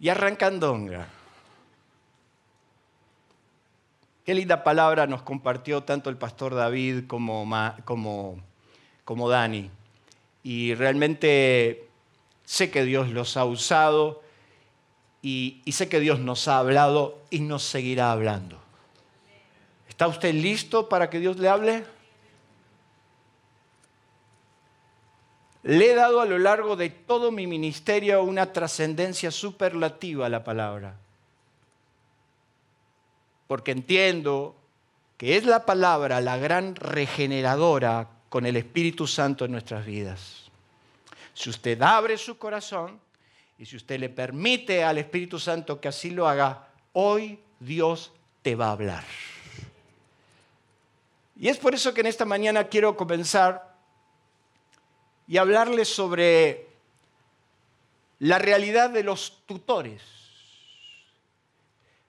y arrancan donga. Qué linda palabra nos compartió tanto el pastor David como, como, como Dani. Y realmente sé que Dios los ha usado y, y sé que Dios nos ha hablado y nos seguirá hablando. ¿Está usted listo para que Dios le hable? Le he dado a lo largo de todo mi ministerio una trascendencia superlativa a la palabra. Porque entiendo que es la palabra la gran regeneradora con el Espíritu Santo en nuestras vidas. Si usted abre su corazón y si usted le permite al Espíritu Santo que así lo haga, hoy Dios te va a hablar. Y es por eso que en esta mañana quiero comenzar y hablarles sobre la realidad de los tutores.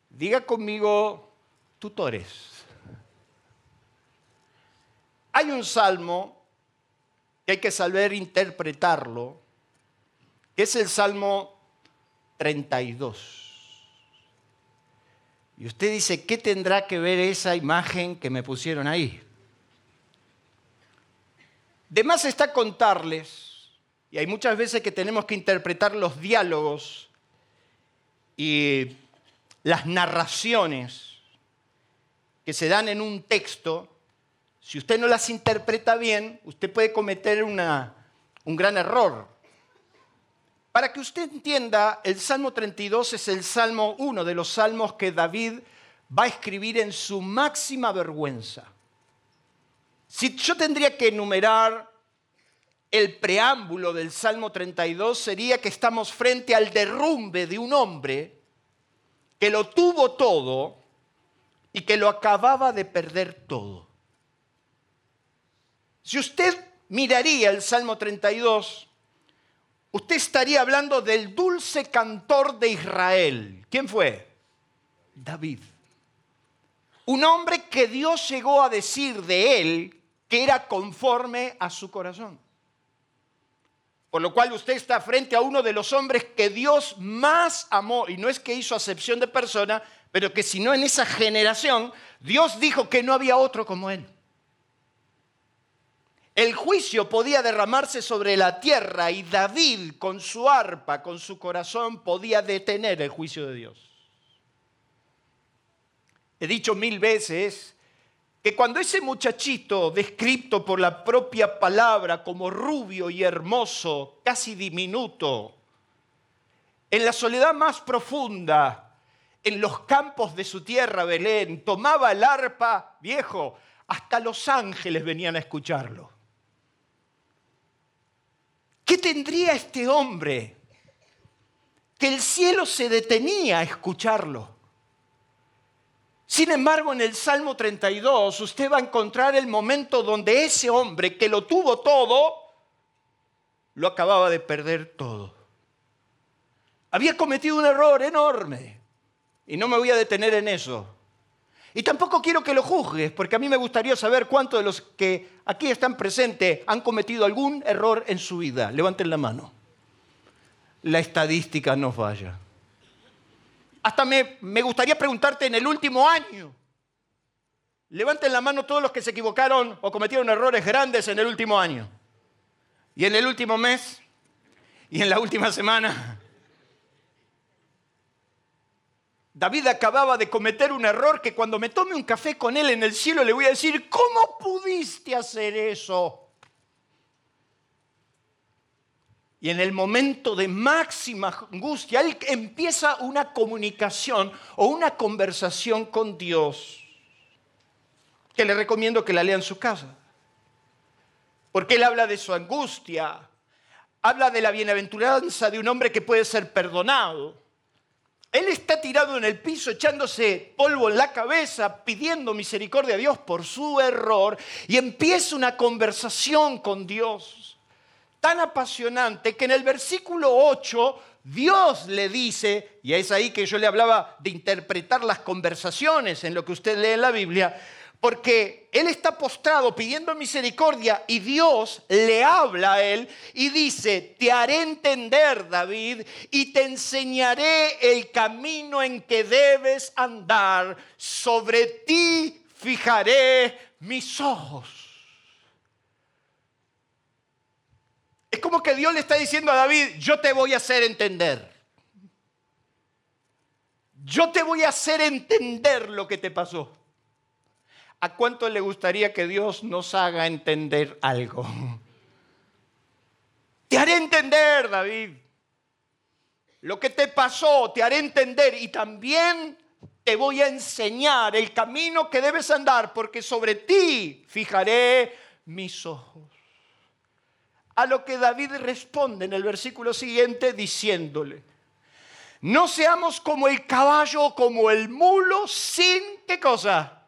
Diga conmigo, tutores. Hay un salmo que hay que saber interpretarlo, que es el Salmo 32. Y usted dice, ¿qué tendrá que ver esa imagen que me pusieron ahí? De más está contarles, y hay muchas veces que tenemos que interpretar los diálogos y las narraciones que se dan en un texto, si usted no las interpreta bien, usted puede cometer una, un gran error. Para que usted entienda, el Salmo 32 es el Salmo, uno de los salmos que David va a escribir en su máxima vergüenza. Si yo tendría que enumerar el preámbulo del Salmo 32, sería que estamos frente al derrumbe de un hombre que lo tuvo todo y que lo acababa de perder todo. Si usted miraría el Salmo 32, usted estaría hablando del dulce cantor de Israel. ¿Quién fue? David. Un hombre que Dios llegó a decir de él que era conforme a su corazón. Por lo cual usted está frente a uno de los hombres que Dios más amó, y no es que hizo acepción de persona, pero que si no en esa generación, Dios dijo que no había otro como él. El juicio podía derramarse sobre la tierra y David con su arpa, con su corazón, podía detener el juicio de Dios. He dicho mil veces que cuando ese muchachito, descrito por la propia palabra como rubio y hermoso, casi diminuto, en la soledad más profunda, en los campos de su tierra, Belén, tomaba el arpa viejo, hasta los ángeles venían a escucharlo. ¿Qué tendría este hombre? Que el cielo se detenía a escucharlo. Sin embargo, en el Salmo 32 usted va a encontrar el momento donde ese hombre que lo tuvo todo, lo acababa de perder todo. Había cometido un error enorme y no me voy a detener en eso. Y tampoco quiero que lo juzgues, porque a mí me gustaría saber cuántos de los que aquí están presentes han cometido algún error en su vida. Levanten la mano. La estadística no falla. Hasta me, gustaría preguntarte en el último año. Levanten la mano todos los que se equivocaron o cometieron errores grandes en el último año. Y en el último mes. Y en la última semana. David acababa de cometer un error que cuando me tome un café con él en el cielo le voy a decir, ¿cómo pudiste hacer eso? Y en el momento de máxima angustia, él empieza una comunicación o una conversación con Dios, que le recomiendo que la lea en su casa. Porque él habla de su angustia, habla de la bienaventuranza de un hombre que puede ser perdonado. Él está tirado en el piso echándose polvo en la cabeza, pidiendo misericordia a Dios por su error y empieza una conversación con Dios tan apasionante que en el versículo 8 Dios le dice, y es ahí que yo le hablaba de interpretar las conversaciones en lo que usted lee en la Biblia, porque él está postrado pidiendo misericordia y Dios le habla a él y dice, te haré entender, David, y te enseñaré el camino en que debes andar. Sobre ti fijaré mis ojos. Es como que Dios le está diciendo a David, yo te voy a hacer entender. Yo te voy a hacer entender lo que te pasó. ¿A cuánto le gustaría que Dios nos haga entender algo? Te haré entender, David. Lo que te pasó, te haré entender y también te voy a enseñar el camino que debes andar, porque sobre ti fijaré mis ojos. A lo que David responde en el versículo siguiente diciéndole, no seamos como el caballo o como el mulo sin qué cosa?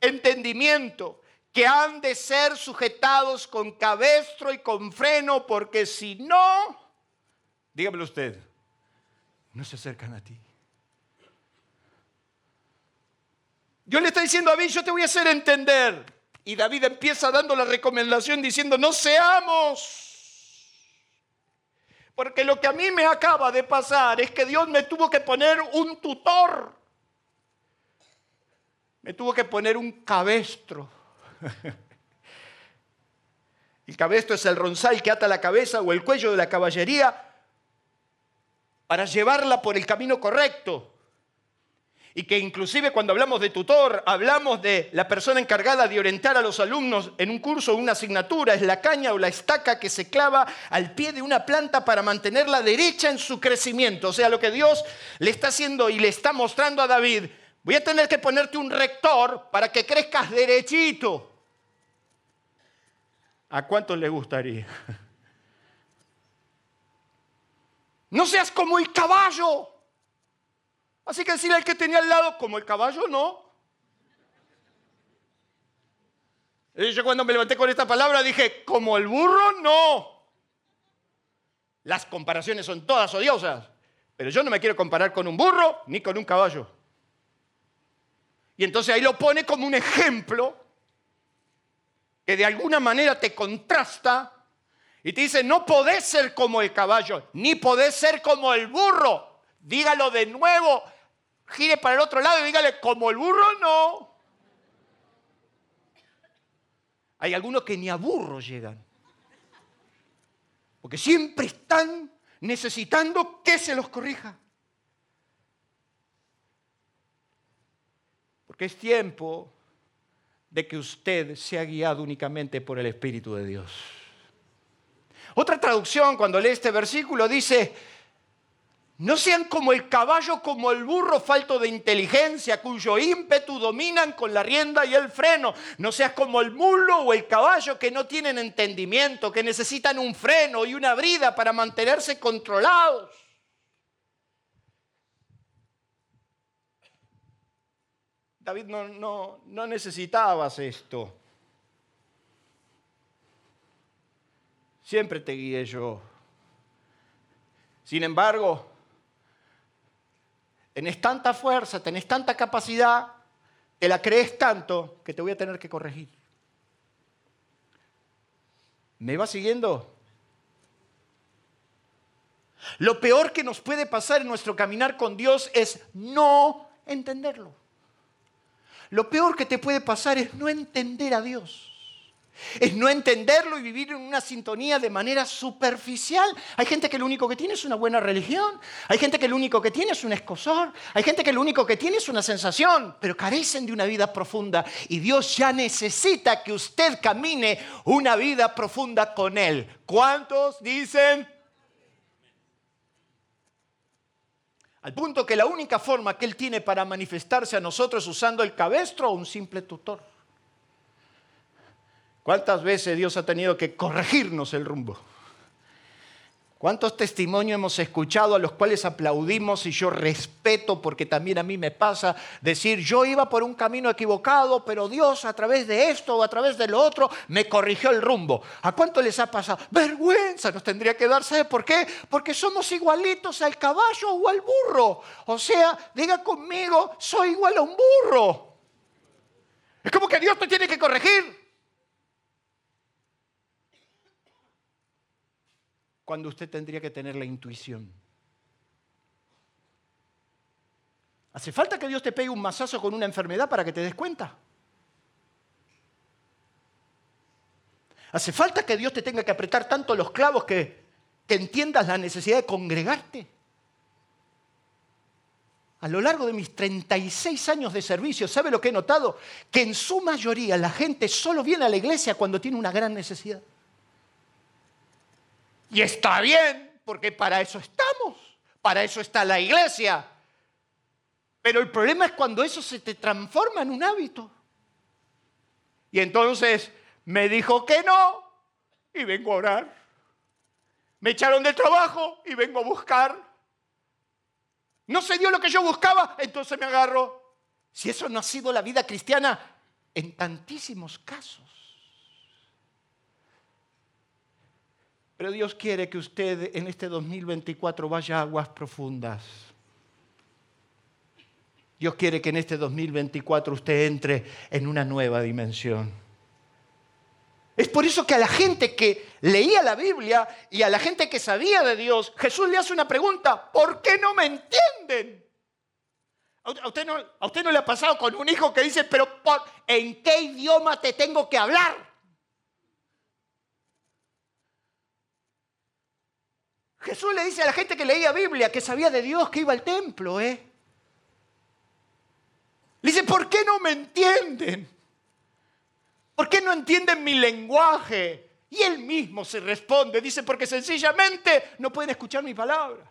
entendimiento, que han de ser sujetados con cabestro y con freno, porque si no, dígamelo usted, no se acercan a ti. Dios le está diciendo a David, yo te voy a hacer entender. Y David empieza dando la recomendación diciendo, no seamos. Porque lo que a mí me acaba de pasar es que Dios me tuvo que poner un tutor me tuvo que poner un cabestro. El cabestro es el ronzal que ata la cabeza o el cuello de la caballería para llevarla por el camino correcto. Y que inclusive cuando hablamos de tutor, hablamos de la persona encargada de orientar a los alumnos en un curso o una asignatura, es la caña o la estaca que se clava al pie de una planta para mantenerla derecha en su crecimiento. O sea, lo que Dios le está haciendo y le está mostrando a David Voy a tener que ponerte un rector para que crezcas derechito. ¿A cuántos le gustaría? No seas como el caballo. Así que decirle al que tenía al lado, como el caballo, no. Y yo cuando me levanté con esta palabra dije, como el burro, no. Las comparaciones son todas odiosas, pero yo no me quiero comparar con un burro ni con un caballo. Y entonces ahí lo pone como un ejemplo que de alguna manera te contrasta y te dice, no podés ser como el caballo, ni podés ser como el burro. Dígalo de nuevo, gire para el otro lado y dígale, como el burro no. Hay algunos que ni a burro llegan. Porque siempre están necesitando que se los corrija. que es tiempo de que usted sea guiado únicamente por el Espíritu de Dios. Otra traducción, cuando lee este versículo, dice, no sean como el caballo, como el burro falto de inteligencia, cuyo ímpetu dominan con la rienda y el freno. No seas como el mulo o el caballo que no tienen entendimiento, que necesitan un freno y una brida para mantenerse controlados. David, no, no, no necesitabas esto. Siempre te guié yo. Sin embargo, tenés tanta fuerza, tenés tanta capacidad, te la crees tanto que te voy a tener que corregir. ¿Me va siguiendo? Lo peor que nos puede pasar en nuestro caminar con Dios es no entenderlo. Lo peor que te puede pasar es no entender a Dios. Es no entenderlo y vivir en una sintonía de manera superficial. Hay gente que lo único que tiene es una buena religión. Hay gente que lo único que tiene es un escosor. Hay gente que lo único que tiene es una sensación, pero carecen de una vida profunda. Y Dios ya necesita que usted camine una vida profunda con Él. ¿Cuántos dicen Al punto que la única forma que Él tiene para manifestarse a nosotros es usando el cabestro o un simple tutor. ¿Cuántas veces Dios ha tenido que corregirnos el rumbo? ¿Cuántos testimonios hemos escuchado a los cuales aplaudimos y yo respeto porque también a mí me pasa decir, yo iba por un camino equivocado, pero Dios a través de esto o a través de lo otro me corrigió el rumbo? ¿A cuánto les ha pasado? Vergüenza nos tendría que dar, ¿sabe por qué? Porque somos igualitos al caballo o al burro. O sea, diga conmigo, soy igual a un burro. Es como que Dios te tiene que corregir. Cuando usted tendría que tener la intuición. ¿Hace falta que Dios te pegue un mazazo con una enfermedad para que te des cuenta? ¿Hace falta que Dios te tenga que apretar tanto los clavos que, que entiendas la necesidad de congregarte? A lo largo de mis 36 años de servicio, ¿sabe lo que he notado? Que en su mayoría la gente solo viene a la iglesia cuando tiene una gran necesidad. Y está bien, porque para eso estamos, para eso está la iglesia. Pero el problema es cuando eso se te transforma en un hábito. Y entonces me dijo que no y vengo a orar. Me echaron del trabajo y vengo a buscar. No se dio lo que yo buscaba, entonces me agarro. Si eso no ha sido la vida cristiana en tantísimos casos. Pero Dios quiere que usted en este 2024 vaya a aguas profundas. Dios quiere que en este 2024 usted entre en una nueva dimensión. Es por eso que a la gente que leía la Biblia y a la gente que sabía de Dios, Jesús le hace una pregunta, ¿por qué no me entienden? ¿A usted no, a usted no le ha pasado con un hijo que dice, pero ¿en qué idioma te tengo que hablar? Jesús le dice a la gente que leía Biblia, que sabía de Dios, que iba al templo, ¿eh? Le dice, ¿por qué no me entienden? ¿Por qué no entienden mi lenguaje? Y él mismo se responde, dice, porque sencillamente no pueden escuchar mi palabra.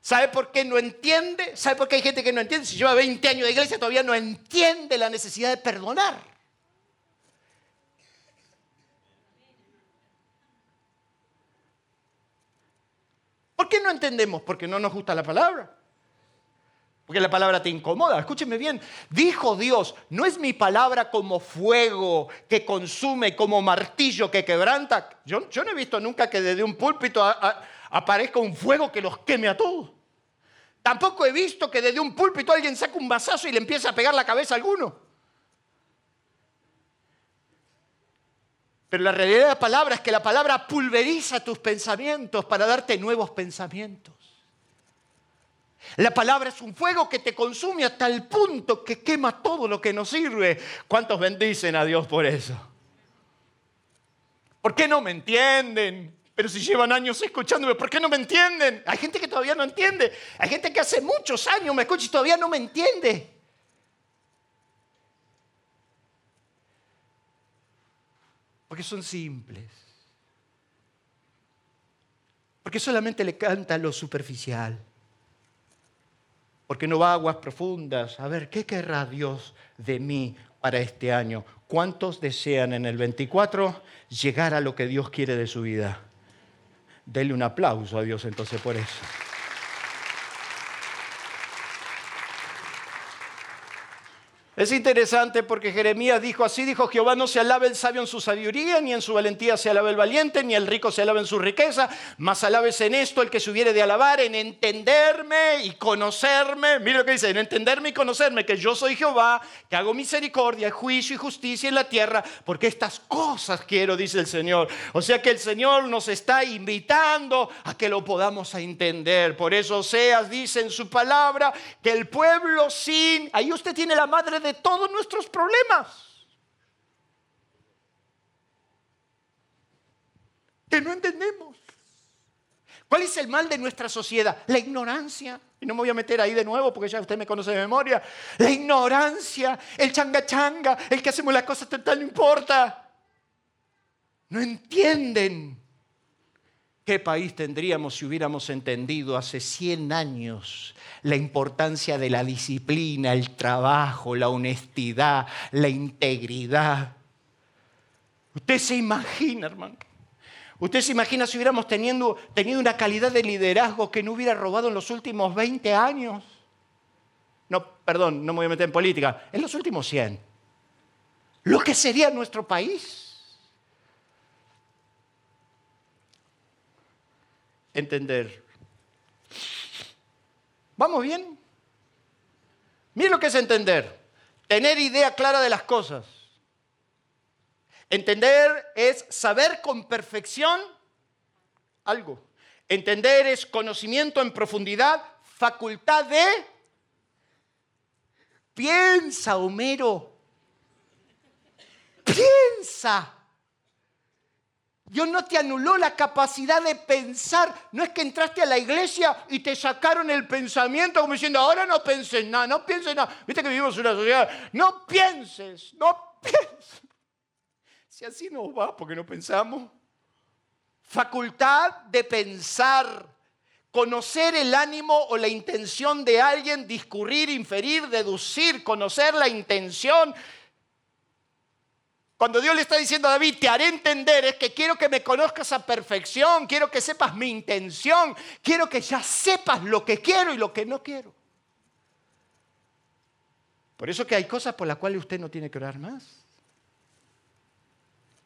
¿Sabe por qué no entiende? ¿Sabe por qué hay gente que no entiende? Si lleva 20 años de iglesia todavía no entiende la necesidad de perdonar. ¿Por qué no entendemos? Porque no nos gusta la palabra. Porque la palabra te incomoda. Escúcheme bien. Dijo Dios, no es mi palabra como fuego que consume, como martillo que quebranta. Yo, yo no he visto nunca que desde un púlpito aparezca un fuego que los queme a todos. Tampoco he visto que desde un púlpito alguien saque un vasazo y le empiece a pegar la cabeza a alguno. Pero la realidad de la palabra es que la palabra pulveriza tus pensamientos para darte nuevos pensamientos. La palabra es un fuego que te consume hasta el punto que quema todo lo que nos sirve. ¿Cuántos bendicen a Dios por eso? ¿Por qué no me entienden? Pero si llevan años escuchándome, ¿por qué no me entienden? Hay gente que todavía no entiende. Hay gente que hace muchos años me escucha y todavía no me entiende. Porque son simples. Porque solamente le canta lo superficial. Porque no va a aguas profundas. A ver, ¿qué querrá Dios de mí para este año? ¿Cuántos desean en el 24 llegar a lo que Dios quiere de su vida? Dele un aplauso a Dios entonces por eso. Es interesante porque Jeremías dijo, así dijo Jehová, no se alabe el sabio en su sabiduría, ni en su valentía se alabe el valiente, ni el rico se alabe en su riqueza, mas alabes en esto el que se hubiere de alabar, en entenderme y conocerme. Mira lo que dice, en entenderme y conocerme, que yo soy Jehová, que hago misericordia, juicio y justicia en la tierra, porque estas cosas quiero, dice el Señor. O sea que el Señor nos está invitando a que lo podamos entender. Por eso Oseas dice en su palabra que el pueblo sin, ahí usted tiene la madre de de todos nuestros problemas. Que no entendemos. ¿Cuál es el mal de nuestra sociedad? La ignorancia. Y no me voy a meter ahí de nuevo porque ya usted me conoce de memoria. La ignorancia, el changa changa, el que hacemos las cosas total no importa. No entienden ¿Qué país tendríamos si hubiéramos entendido hace 100 años la importancia de la disciplina, el trabajo, la honestidad, la integridad? Usted se imagina, hermano. ¿Usted se imagina si hubiéramos tenido, tenido una calidad de liderazgo que no hubiera robado en los últimos 20 años? No, perdón, no me voy a meter en política. En los últimos 100. Lo que sería nuestro país. Entender. ¿Vamos bien? Miren lo que es entender. Tener idea clara de las cosas. Entender es saber con perfección algo. Entender es conocimiento en profundidad, facultad de... Piensa, Homero. Piensa. Dios no te anuló la capacidad de pensar. No es que entraste a la iglesia y te sacaron el pensamiento como diciendo, ahora no pienses nada, no pienses nada. Viste que vivimos en una sociedad, no pienses, no pienses. Si así nos va, porque no pensamos. Facultad de pensar, conocer el ánimo o la intención de alguien, discurrir, inferir, deducir, conocer la intención. Cuando Dios le está diciendo a David, te haré entender, es que quiero que me conozcas a perfección, quiero que sepas mi intención, quiero que ya sepas lo que quiero y lo que no quiero. Por eso que hay cosas por las cuales usted no tiene que orar más.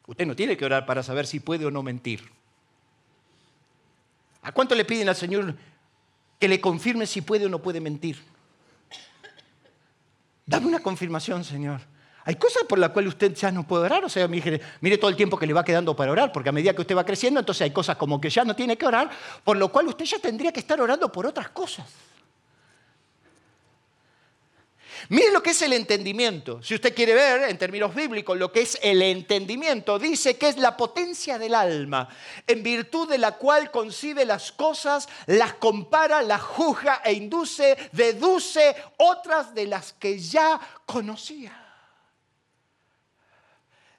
Usted no tiene que orar para saber si puede o no mentir. ¿A cuánto le piden al Señor que le confirme si puede o no puede mentir? Dame una confirmación, Señor. Hay cosas por las cuales usted ya no puede orar. O sea, mire, mire, todo el tiempo que le va quedando para orar, porque a medida que usted va creciendo, entonces hay cosas como que ya no tiene que orar, por lo cual usted ya tendría que estar orando por otras cosas. Mire lo que es el entendimiento. Si usted quiere ver en términos bíblicos lo que es el entendimiento, dice que es la potencia del alma, en virtud de la cual concibe las cosas, las compara, las juzga e induce, deduce otras de las que ya conocía.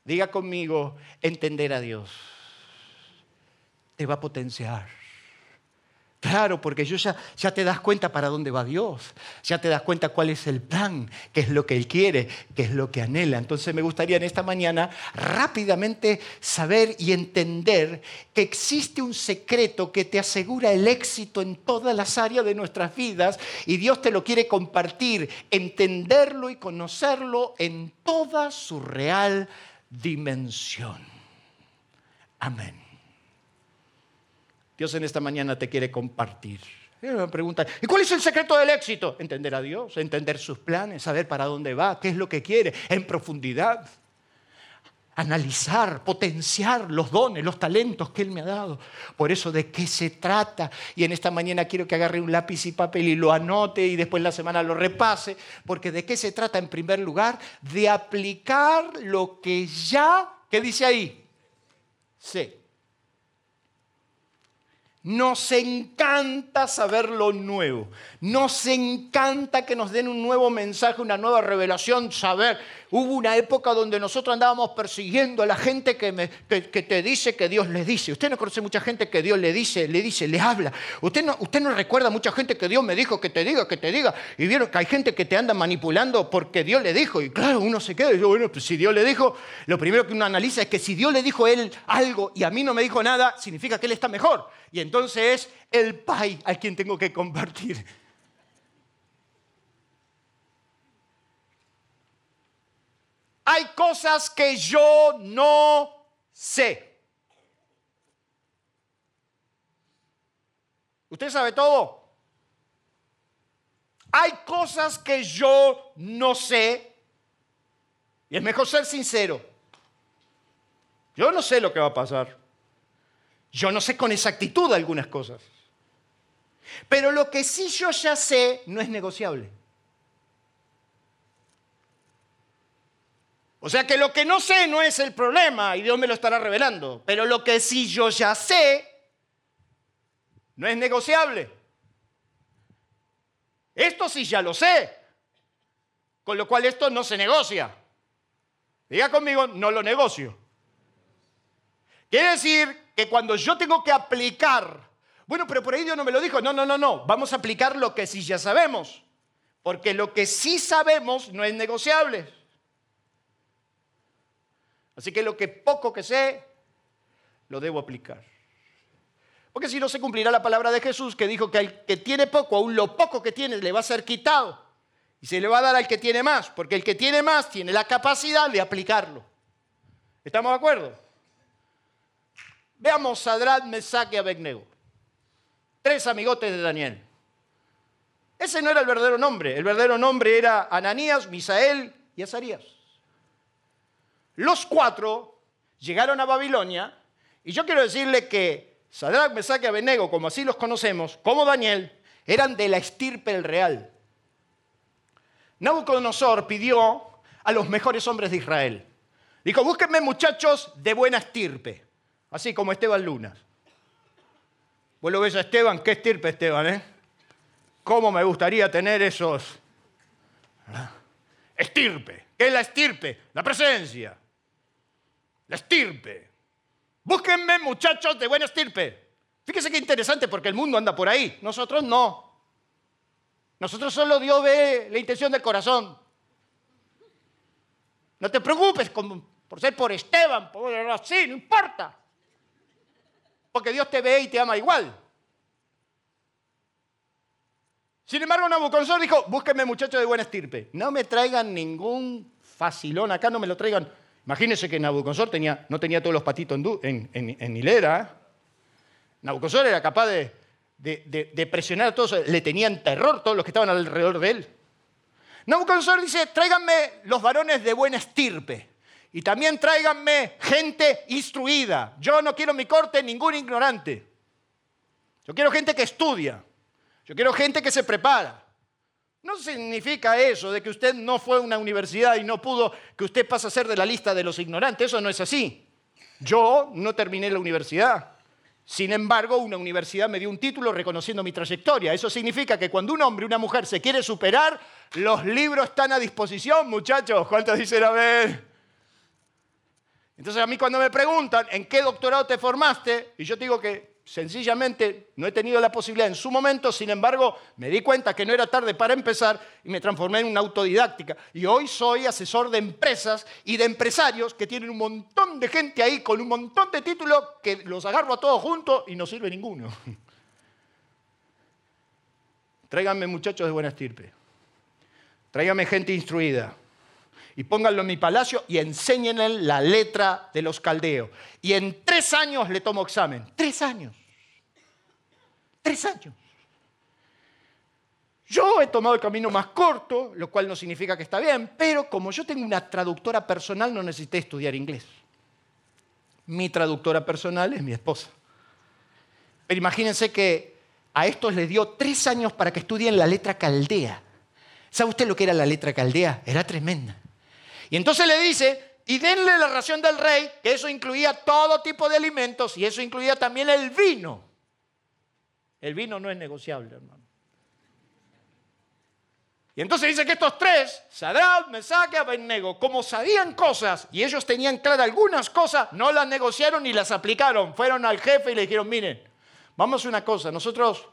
Diga conmigo, entender a Dios te va a potenciar Claro, porque ya, ya te das cuenta para dónde va Dios, ya te das cuenta cuál es el plan, qué es lo que Él quiere, qué es lo que anhela. Entonces me gustaría en esta mañana rápidamente saber y entender que existe un secreto que te asegura el éxito en todas las áreas de nuestras vidas y Dios te lo quiere compartir, entenderlo y conocerlo en toda su real dimensión. Amén. Dios en esta mañana te quiere compartir. Me ¿y cuál es el secreto del éxito? Entender a Dios, entender sus planes, saber para dónde va, qué es lo que quiere, en profundidad. Analizar, potenciar los dones, los talentos que Él me ha dado. Por eso, ¿de qué se trata? Y en esta mañana quiero que agarre un lápiz y papel y lo anote y después la semana lo repase. Porque ¿de qué se trata? En primer lugar, de aplicar lo que ya, ¿qué dice ahí? Sé. Nos encanta saber lo nuevo. Nos encanta que nos den un nuevo mensaje, una nueva revelación, saber. Hubo una época donde nosotros andábamos persiguiendo a la gente que, te dice que Dios le dice. Usted no conoce mucha gente que Dios le dice, le dice, le habla. Usted no, usted no recuerda mucha gente que Dios me dijo que te diga, que te diga. Y vieron que hay gente que te anda manipulando porque Dios le dijo. Y claro, uno se queda y dice, bueno, pues si Dios le dijo, lo primero que uno analiza es que si Dios le dijo a él algo y a mí no me dijo nada, significa que él está mejor. Y entonces es el Pai al quien tengo que compartir. Hay cosas que yo no sé. ¿Usted sabe todo? Hay cosas que yo no sé. Y es mejor ser sincero. Yo no sé lo que va a pasar. Yo no sé con exactitud algunas cosas. Pero lo que sí yo ya sé no es negociable. O sea que lo que no sé no es el problema y Dios me lo estará revelando. Pero lo que sí yo ya sé no es negociable. Esto sí ya lo sé. Con lo cual esto no se negocia. Diga conmigo, no lo negocio. Quiere decir que cuando yo tengo que aplicar, bueno, pero por ahí Dios no me lo dijo, no, no, no, no, vamos a aplicar lo que sí ya sabemos. Porque lo que sí sabemos no es negociable. Así que lo que poco que sé, lo debo aplicar. Porque si no se cumplirá la palabra de Jesús que dijo que al que tiene poco, aún lo poco que tiene le va a ser quitado. Y se le va a dar al que tiene más, porque el que tiene más tiene la capacidad de aplicarlo. ¿Estamos de acuerdo? Veamos Sadrat, Mesach y. Tres amigotes de Daniel. Ese no era el verdadero nombre. El verdadero nombre era Ananías, Misael y Azarías. Los cuatro llegaron a Babilonia y yo quiero decirle que Sadrach, Mesach y como así los conocemos, como Daniel, eran de la estirpe el real. Nabucodonosor pidió a los mejores hombres de Israel. Dijo, búsquenme muchachos de buena estirpe, así como Esteban Lunas. Vos lo ves a Esteban, qué estirpe Esteban, ¿eh? ¿Cómo me gustaría tener esos... Estirpe. ¿Qué es la estirpe? La presencia. La estirpe. Búsquenme muchachos de buena estirpe. Fíjese qué interesante porque el mundo anda por ahí. Nosotros no. Nosotros solo Dios ve la intención del corazón. No te preocupes por ser por Esteban, por así, no importa. Porque Dios te ve y te ama igual. Sin embargo, Nabucodonosor dijo, búsquenme muchachos de buena estirpe. No me traigan ningún facilón acá, no me lo traigan Imagínense que Nabucodonosor no tenía todos los patitos en, en, hilera. ¿eh? Nabucodonosor era capaz de, presionar a todos, le tenían terror todos los que estaban alrededor de él. Nabucodonosor dice, tráiganme los varones de buena estirpe y también tráiganme gente instruida. Yo no quiero mi corte ningún ignorante. Yo quiero gente que estudia. Yo quiero gente que se prepara. No significa eso de que usted no fue a una universidad y no pudo, que usted pasa a ser de la lista de los ignorantes. Eso no es así. Yo no terminé la universidad. Sin embargo, una universidad me dio un título reconociendo mi trayectoria. Eso significa que cuando un hombre una mujer se quiere superar, los libros están a disposición, muchachos. ¿Cuántos dicen a ver? Entonces a mí cuando me preguntan en qué doctorado te formaste, y yo digo que sencillamente no he tenido la posibilidad en su momento, sin embargo, me di cuenta que no era tarde para empezar y me transformé en una autodidáctica. Y hoy soy asesor de empresas y de empresarios que tienen un montón de gente ahí con un montón de títulos que los agarro a todos juntos y no sirve ninguno. Tráiganme muchachos de buena estirpe. Tráiganme gente instruida y pónganlo en mi palacio y enséñenle la letra de los caldeos. Y en tres años le tomo examen. Tres años. Tres años. Yo he tomado el camino más corto, lo cual no significa que está bien, pero como yo tengo una traductora personal, no necesité estudiar inglés. Mi traductora personal es mi esposa. Pero imagínense que a estos les dio tres años para que estudien la letra caldea. ¿Sabe usted lo que era la letra caldea? Era tremenda. Y entonces le dice, y denle la ración del rey, que eso incluía todo tipo de alimentos y eso incluía también el vino. El vino no es negociable, hermano. Y entonces dice que estos tres, Sadrach, Mesach y Abednego, como sabían cosas y ellos tenían claras algunas cosas, no las negociaron ni las aplicaron. Fueron al jefe y le dijeron, miren, vamos a una cosa, nosotros,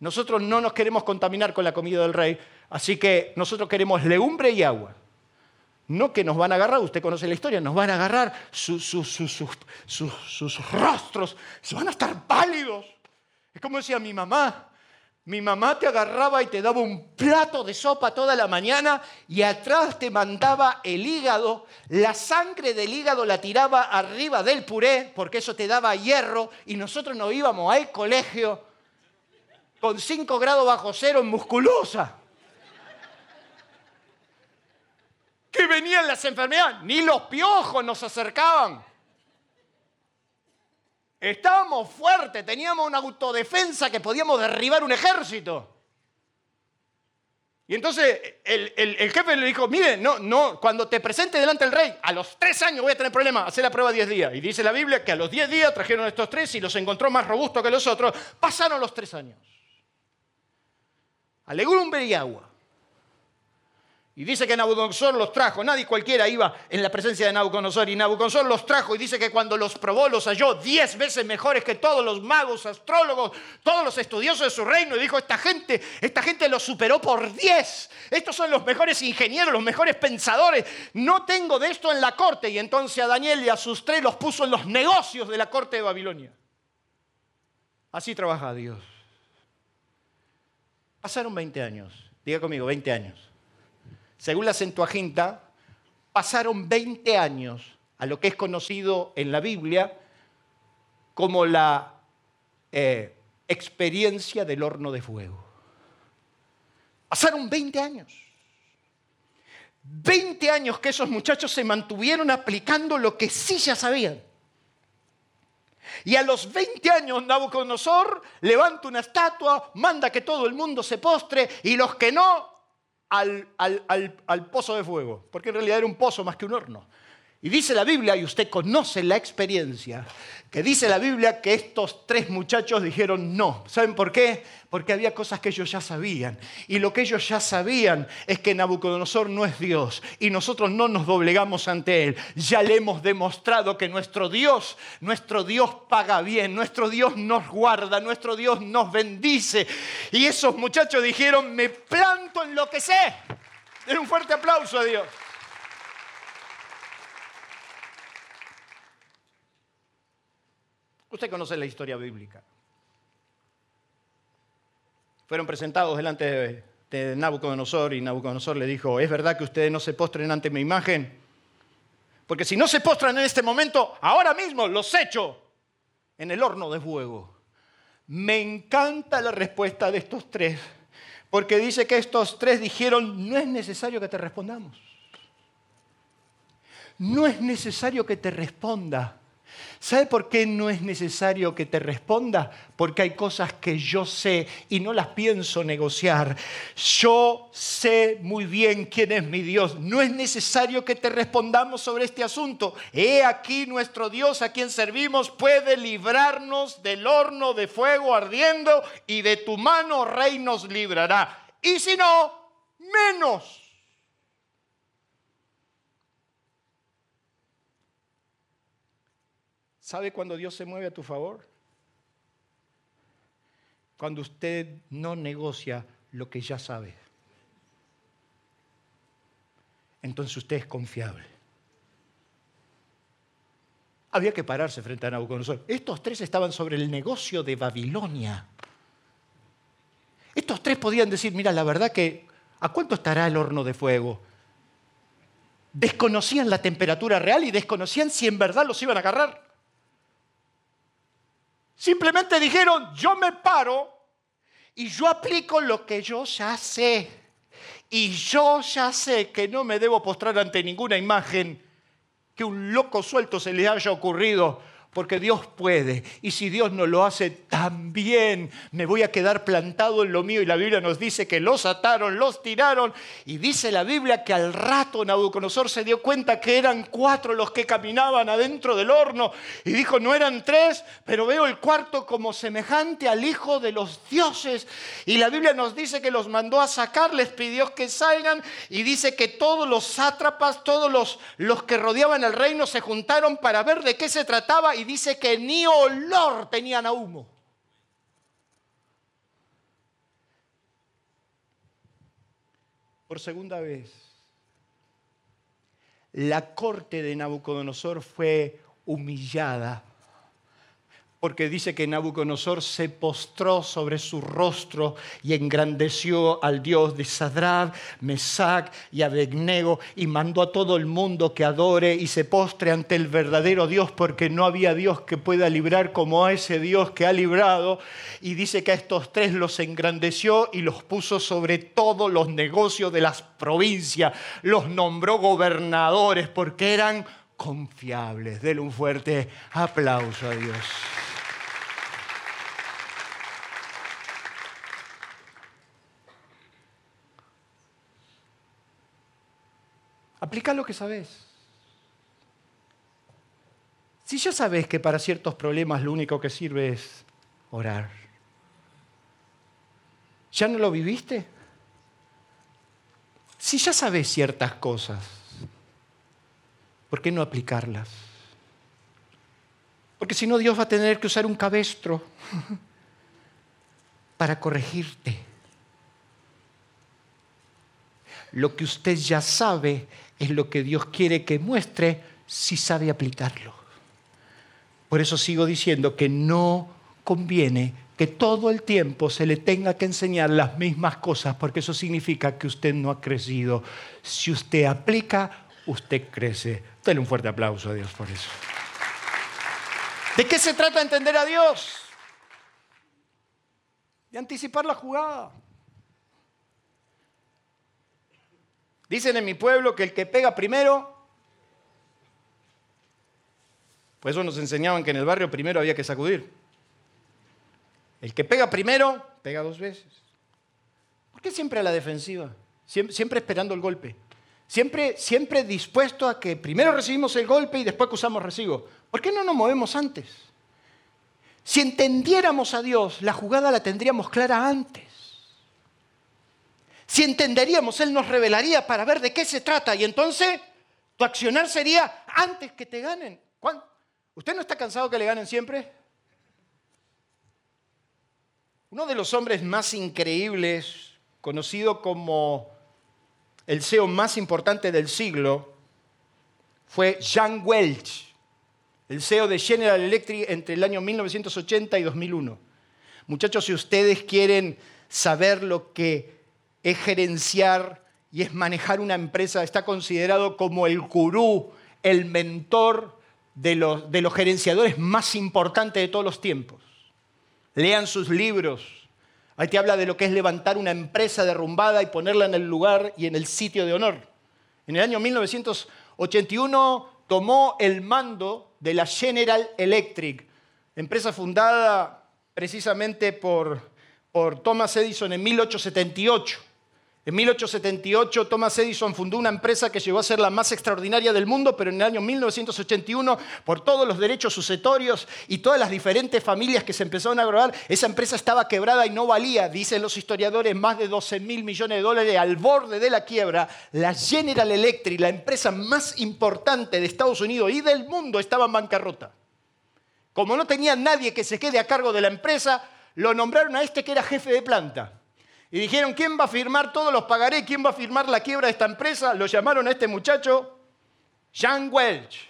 nosotros no nos queremos contaminar con la comida del rey, así que nosotros queremos legumbre y agua. No que nos van a agarrar, usted conoce la historia, nos van a agarrar sus, rostros, se van a estar pálidos. Es como decía mi mamá, mi mamá te agarraba y te daba un plato de sopa toda la mañana y atrás te mandaba el hígado, la sangre del hígado la tiraba arriba del puré porque eso te daba hierro y nosotros nos íbamos al colegio con 5 grados bajo cero en musculosa. Que venían las enfermedades, ni los piojos nos acercaban. Estábamos fuertes, teníamos una autodefensa que podíamos derribar un ejército. Y entonces el, jefe le dijo, mire, no, no, cuando te presente delante del rey, a los tres años voy a tener problemas, hacer la prueba diez días. Y dice la Biblia que a los diez días trajeron estos tres y los encontró más robustos que los otros. Pasaron los tres años. Alegumbre y agua. Y dice que Nabucodonosor los trajo. Nadie cualquiera iba en la presencia de Nabucodonosor. Y Nabucodonosor los trajo y dice que cuando los probó los halló diez veces mejores que todos los magos, astrólogos, todos los estudiosos de su reino. Y dijo, esta gente, esta gente los superó por diez. Estos son los mejores ingenieros, los mejores pensadores. No tengo de esto en la corte. Y entonces a Daniel y a sus tres los puso en los negocios de la corte de Babilonia. Así trabaja Dios. Pasaron 20 años. Diga conmigo, 20 años según la Centuaginta, pasaron 20 años a lo que es conocido en la Biblia como la eh, experiencia del horno de fuego. Pasaron 20 años. 20 años que esos muchachos se mantuvieron aplicando lo que sí ya sabían. Y a los 20 años Nabucodonosor levanta una estatua, manda que todo el mundo se postre y los que no al, al, pozo de fuego, porque en realidad era un pozo más que un horno. Y dice la Biblia, y usted conoce la experiencia, que dice la Biblia que estos tres muchachos dijeron no. ¿Saben por qué? Porque había cosas que ellos ya sabían. Y lo que ellos ya sabían es que Nabucodonosor no es Dios. Y nosotros no nos doblegamos ante Él. Ya le hemos demostrado que nuestro Dios, nuestro Dios paga bien, nuestro Dios nos guarda, nuestro Dios nos bendice. Y esos muchachos dijeron, me planto en lo que sé. Den un fuerte aplauso a Dios. Usted conoce la historia bíblica. Fueron presentados delante de, Nabucodonosor y Nabucodonosor le dijo, ¿es verdad que ustedes no se postren ante mi imagen? Porque si no se postran en este momento, ahora mismo los echo en el horno de fuego. Me encanta la respuesta de estos tres, porque dice que estos tres dijeron, no es necesario que te respondamos. No es necesario que te responda. ¿Sabe por qué no es necesario que te responda? Porque hay cosas que yo sé y no las pienso negociar. Yo sé muy bien quién es mi Dios. No es necesario que te respondamos sobre este asunto. He aquí nuestro Dios a quien servimos puede librarnos del horno de fuego ardiendo y de tu mano rey nos librará. Y si no, menos. ¿Sabe cuando Dios se mueve a tu favor? Cuando usted no negocia lo que ya sabe. Entonces usted es confiable. Había que pararse frente a Nabucodonosor. Estos tres estaban sobre el negocio de Babilonia. Estos tres podían decir, mira, la verdad que, ¿a cuánto estará el horno de fuego? Desconocían la temperatura real y desconocían si en verdad los iban a agarrar. Simplemente dijeron, yo me paro y yo aplico lo que yo ya sé. Y yo ya sé que no me debo postrar ante ninguna imagen que un loco suelto se le haya ocurrido porque Dios puede. Y si Dios no lo hace, también me voy a quedar plantado en lo mío. Y la Biblia nos dice que los ataron, los tiraron. Y dice la Biblia que al rato Nabucodonosor se dio cuenta que eran cuatro los que caminaban adentro del horno. Y dijo, no eran tres, pero veo el cuarto como semejante al Hijo de los dioses. Y la Biblia nos dice que los mandó a sacar, les pidió que salgan. Y dice que todos los sátrapas, todos los, los que rodeaban el reino se juntaron para ver de qué se trataba. Y dice que ni olor tenían a humo. Por segunda vez, la corte de Nabucodonosor fue humillada porque dice que Nabucodonosor se postró sobre su rostro y engrandeció al Dios de Sadrad, Mesac y Abednego y mandó a todo el mundo que adore y se postre ante el verdadero Dios porque no había Dios que pueda librar como a ese Dios que ha librado. Y dice que a estos tres los engrandeció y los puso sobre todos los negocios de las provincias, los nombró gobernadores porque eran confiables. Dele un fuerte aplauso a Dios. Aplica lo que sabes. Si ya sabes que para ciertos problemas lo único que sirve es orar, ¿ya no lo viviste? Si ya sabes ciertas cosas, ¿por qué no aplicarlas? Porque si no, Dios va a tener que usar un cabestro para corregirte. Lo que usted ya sabe es lo que Dios quiere que muestre si sabe aplicarlo. Por eso sigo diciendo que no conviene que todo el tiempo se le tenga que enseñar las mismas cosas, porque eso significa que usted no ha crecido. Si usted aplica, usted crece. Denle un fuerte aplauso a Dios por eso. ¿De qué se trata entender a Dios? De anticipar la jugada. Dicen en mi pueblo que el que pega primero, pues eso nos enseñaban que en el barrio primero había que sacudir. El que pega primero, pega dos veces. ¿Por qué siempre a la defensiva? Siempre, esperando el golpe. Siempre, siempre dispuesto a que primero recibimos el golpe y después acusamos recibo. ¿Por qué no nos movemos antes? Si entendiéramos a Dios, la jugada la tendríamos clara antes. Si entenderíamos, Él nos revelaría para ver de qué se trata y entonces tu accionar sería antes que te ganen. ¿Usted no está cansado que le ganen siempre? Uno de los hombres más increíbles, conocido como el CEO más importante del siglo, fue Jean Welch, el CEO de General Electric entre el año 1980 y 2001. Muchachos, si ustedes quieren saber lo que es gerenciar y es manejar una empresa, está considerado como el gurú, el mentor de los, gerenciadores más importantes de todos los tiempos. Lean sus libros. Ahí te habla de lo que es levantar una empresa derrumbada y ponerla en el lugar y en el sitio de honor. En el año 1981 tomó el mando de la General Electric, empresa fundada precisamente por Thomas Edison en 1878. En 1878 Thomas Edison fundó una empresa que llegó a ser la más extraordinaria del mundo, pero en el año 1981, por todos los derechos sucetorios y todas las diferentes familias que se empezaron a grabar, esa empresa estaba quebrada y no valía, dicen los historiadores, más de 12 mil millones de dólares al borde de la quiebra. La General Electric, la empresa más importante de Estados Unidos y del mundo, estaba en bancarrota. Como no tenía nadie que se quede a cargo de la empresa, lo nombraron a este que era jefe de planta. Y dijeron, ¿quién va a firmar todos los pagaré? ¿Quién va a firmar la quiebra de esta empresa? Lo llamaron a este muchacho Jean Welch.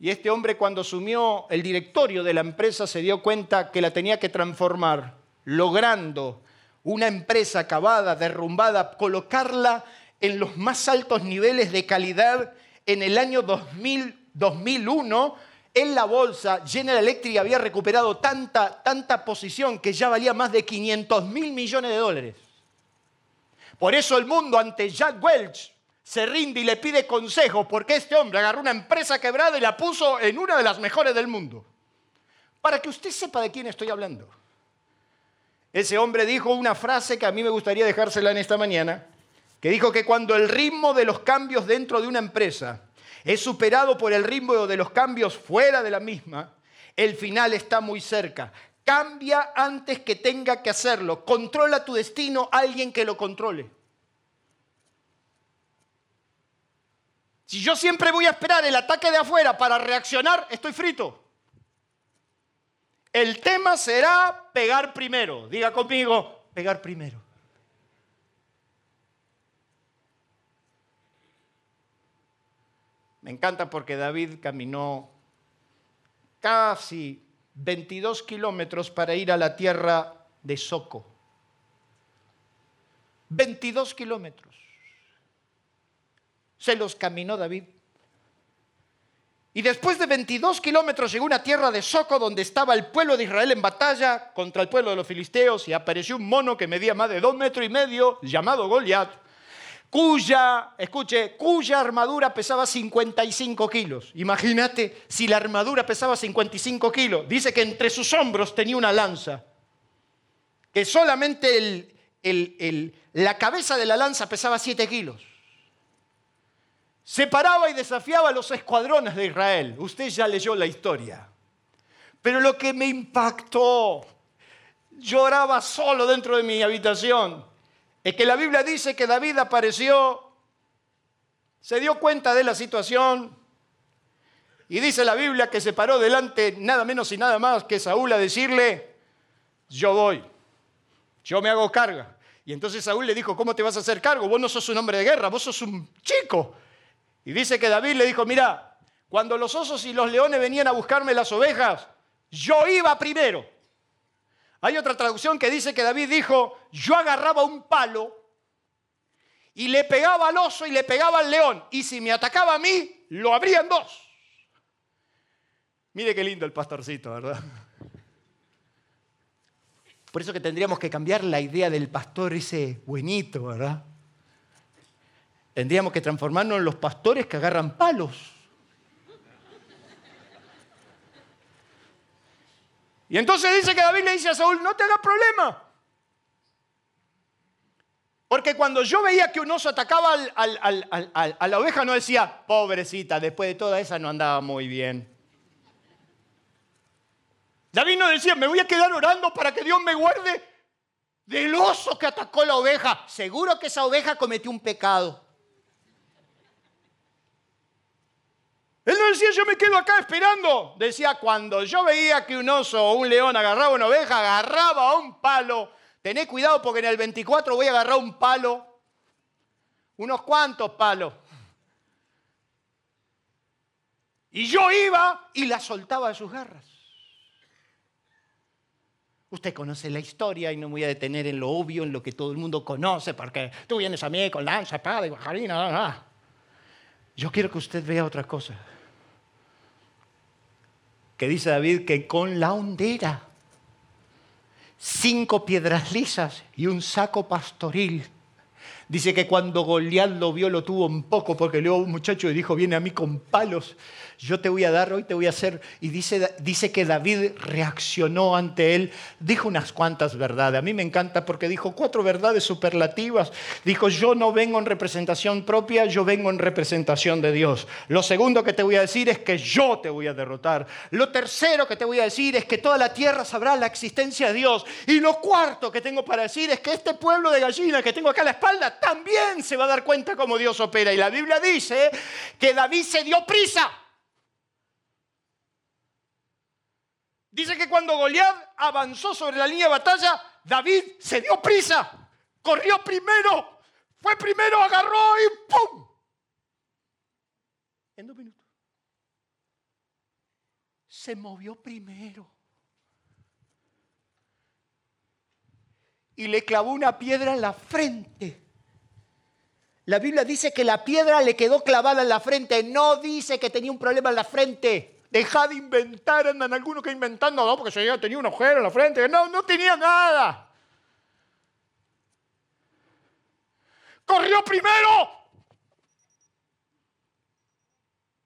Y este hombre cuando asumió el directorio de la empresa se dio cuenta que la tenía que transformar, logrando una empresa acabada, derrumbada, colocarla en los más altos niveles de calidad en el año 2000, 2001 en la bolsa, General Electric había recuperado tanta, tanta posición que ya valía más de 500 mil millones de dólares. Por eso el mundo ante Jack Welch se rinde y le pide consejo porque este hombre agarró una empresa quebrada y la puso en una de las mejores del mundo. Para que usted sepa de quién estoy hablando. Ese hombre dijo una frase que a mí me gustaría dejársela en esta mañana, que dijo que cuando el ritmo de los cambios dentro de una empresa es superado por el ritmo de los cambios fuera de la misma, el final está muy cerca. Cambia antes que tenga que hacerlo. Controla tu destino alguien que lo controle. Si yo siempre voy a esperar el ataque de afuera para reaccionar, estoy frito. El tema será pegar primero. Diga conmigo, pegar primero. Me encanta porque David caminó casi 22 kilómetros para ir a la tierra de Soco. 22 kilómetros. Se los caminó David. Y después de 22 kilómetros llegó a una tierra de Soco donde estaba el pueblo de Israel en batalla contra el pueblo de los filisteos y apareció un mono que medía más de dos metros y medio llamado Goliat cuya, escuche, cuya armadura pesaba 55 kilos. Imagínate si la armadura pesaba 55 kilos. Dice que entre sus hombros tenía una lanza, que solamente la cabeza de la lanza pesaba 7 kilos. Se paraba y desafiaba a los escuadrones de Israel. Usted ya leyó la historia. Pero lo que me impactó, lloraba solo dentro de mi habitación es que la Biblia dice que David apareció, se dio cuenta de la situación y dice la Biblia que se paró delante nada menos y nada más que Saúl a decirle, yo voy, yo me hago carga. Y entonces Saúl le dijo, ¿cómo te vas a hacer cargo? Vos no sos un hombre de guerra, vos sos un chico. Y dice que David le dijo, mira, cuando los osos y los leones venían a buscarme las ovejas, yo iba primero. Hay otra traducción que dice que David dijo, yo agarraba un palo y le pegaba al oso y le pegaba al león. Y si me atacaba a mí, lo abría en dos. Mire qué lindo el pastorcito, ¿verdad? Por eso que tendríamos que cambiar la idea del pastor ese buenito, ¿verdad? Tendríamos que transformarnos en los pastores que agarran palos. Y entonces dice que David le dice a Saúl, no te hagas problema. Porque cuando yo veía que un oso atacaba a la oveja, no decía, pobrecita, después de toda esa no andaba muy bien. David no decía, me voy a quedar orando para que Dios me guarde del oso que atacó la oveja. Seguro que esa oveja cometió un pecado. Él no decía, yo me quedo acá esperando. Decía, cuando yo veía que un oso o un león agarraba una oveja, agarraba un palo. Tené cuidado porque en el 24 voy a agarrar un palo. Unos cuantos palos. Y yo iba y la soltaba de sus garras. Usted conoce la historia y no me voy a detener en lo obvio, en lo que todo el mundo conoce, porque tú vienes a mí con lanza, espada y bajarina. Yo quiero que usted vea otra cosa. Que dice David que con la hondera, cinco piedras lisas y un saco pastoril. Dice que cuando Goliat lo vio lo tuvo un poco porque luego un muchacho le dijo, viene a mí con palos yo te voy a dar, hoy te voy a hacer. Y dice, dice que David reaccionó ante él, dijo unas cuantas verdades. A mí me encanta porque dijo cuatro verdades superlativas. Dijo, yo no vengo en representación propia, yo vengo en representación de Dios. Lo segundo que te voy a decir es que yo te voy a derrotar. Lo tercero que te voy a decir es que toda la tierra sabrá la existencia de Dios. Y lo cuarto que tengo para decir es que este pueblo de gallinas que tengo acá a la espalda también se va a dar cuenta cómo Dios opera. Y la Biblia dice que David se dio prisa. Dice que cuando Goliat avanzó sobre la línea de batalla, David se dio prisa, corrió primero, fue primero, agarró y ¡pum! En dos minutos. Se movió primero. Y le clavó una piedra en la frente. La Biblia dice que la piedra le quedó clavada en la frente, no dice que tenía un problema en la frente. Deja de inventar, andan algunos que inventando, no, porque yo tenía un agujero en la frente. No, no tenía nada. Corrió primero.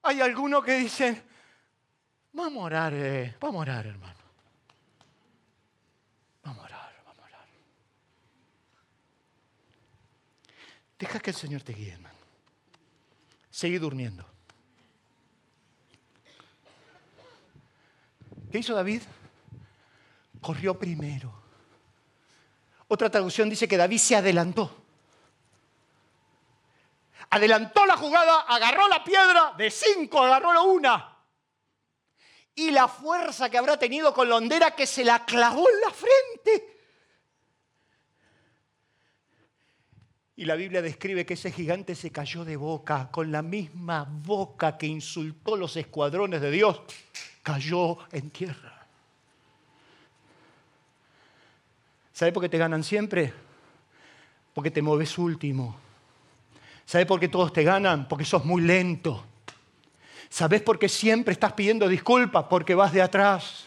Hay algunos que dicen, vamos a orar, eh, vamos a orar, hermano. Vamos a orar, vamos a orar. Deja que el Señor te guíe, hermano. Sigue durmiendo. ¿Qué hizo David? Corrió primero. Otra traducción dice que David se adelantó. Adelantó la jugada, agarró la piedra, de cinco agarró una. Y la fuerza que habrá tenido con la hondera que se la clavó en la frente. Y la Biblia describe que ese gigante se cayó de boca, con la misma boca que insultó los escuadrones de Dios cayó en tierra. ¿Sabe por qué te ganan siempre? Porque te mueves último. ¿Sabe por qué todos te ganan? Porque sos muy lento. ¿Sabes por qué siempre estás pidiendo disculpas? Porque vas de atrás.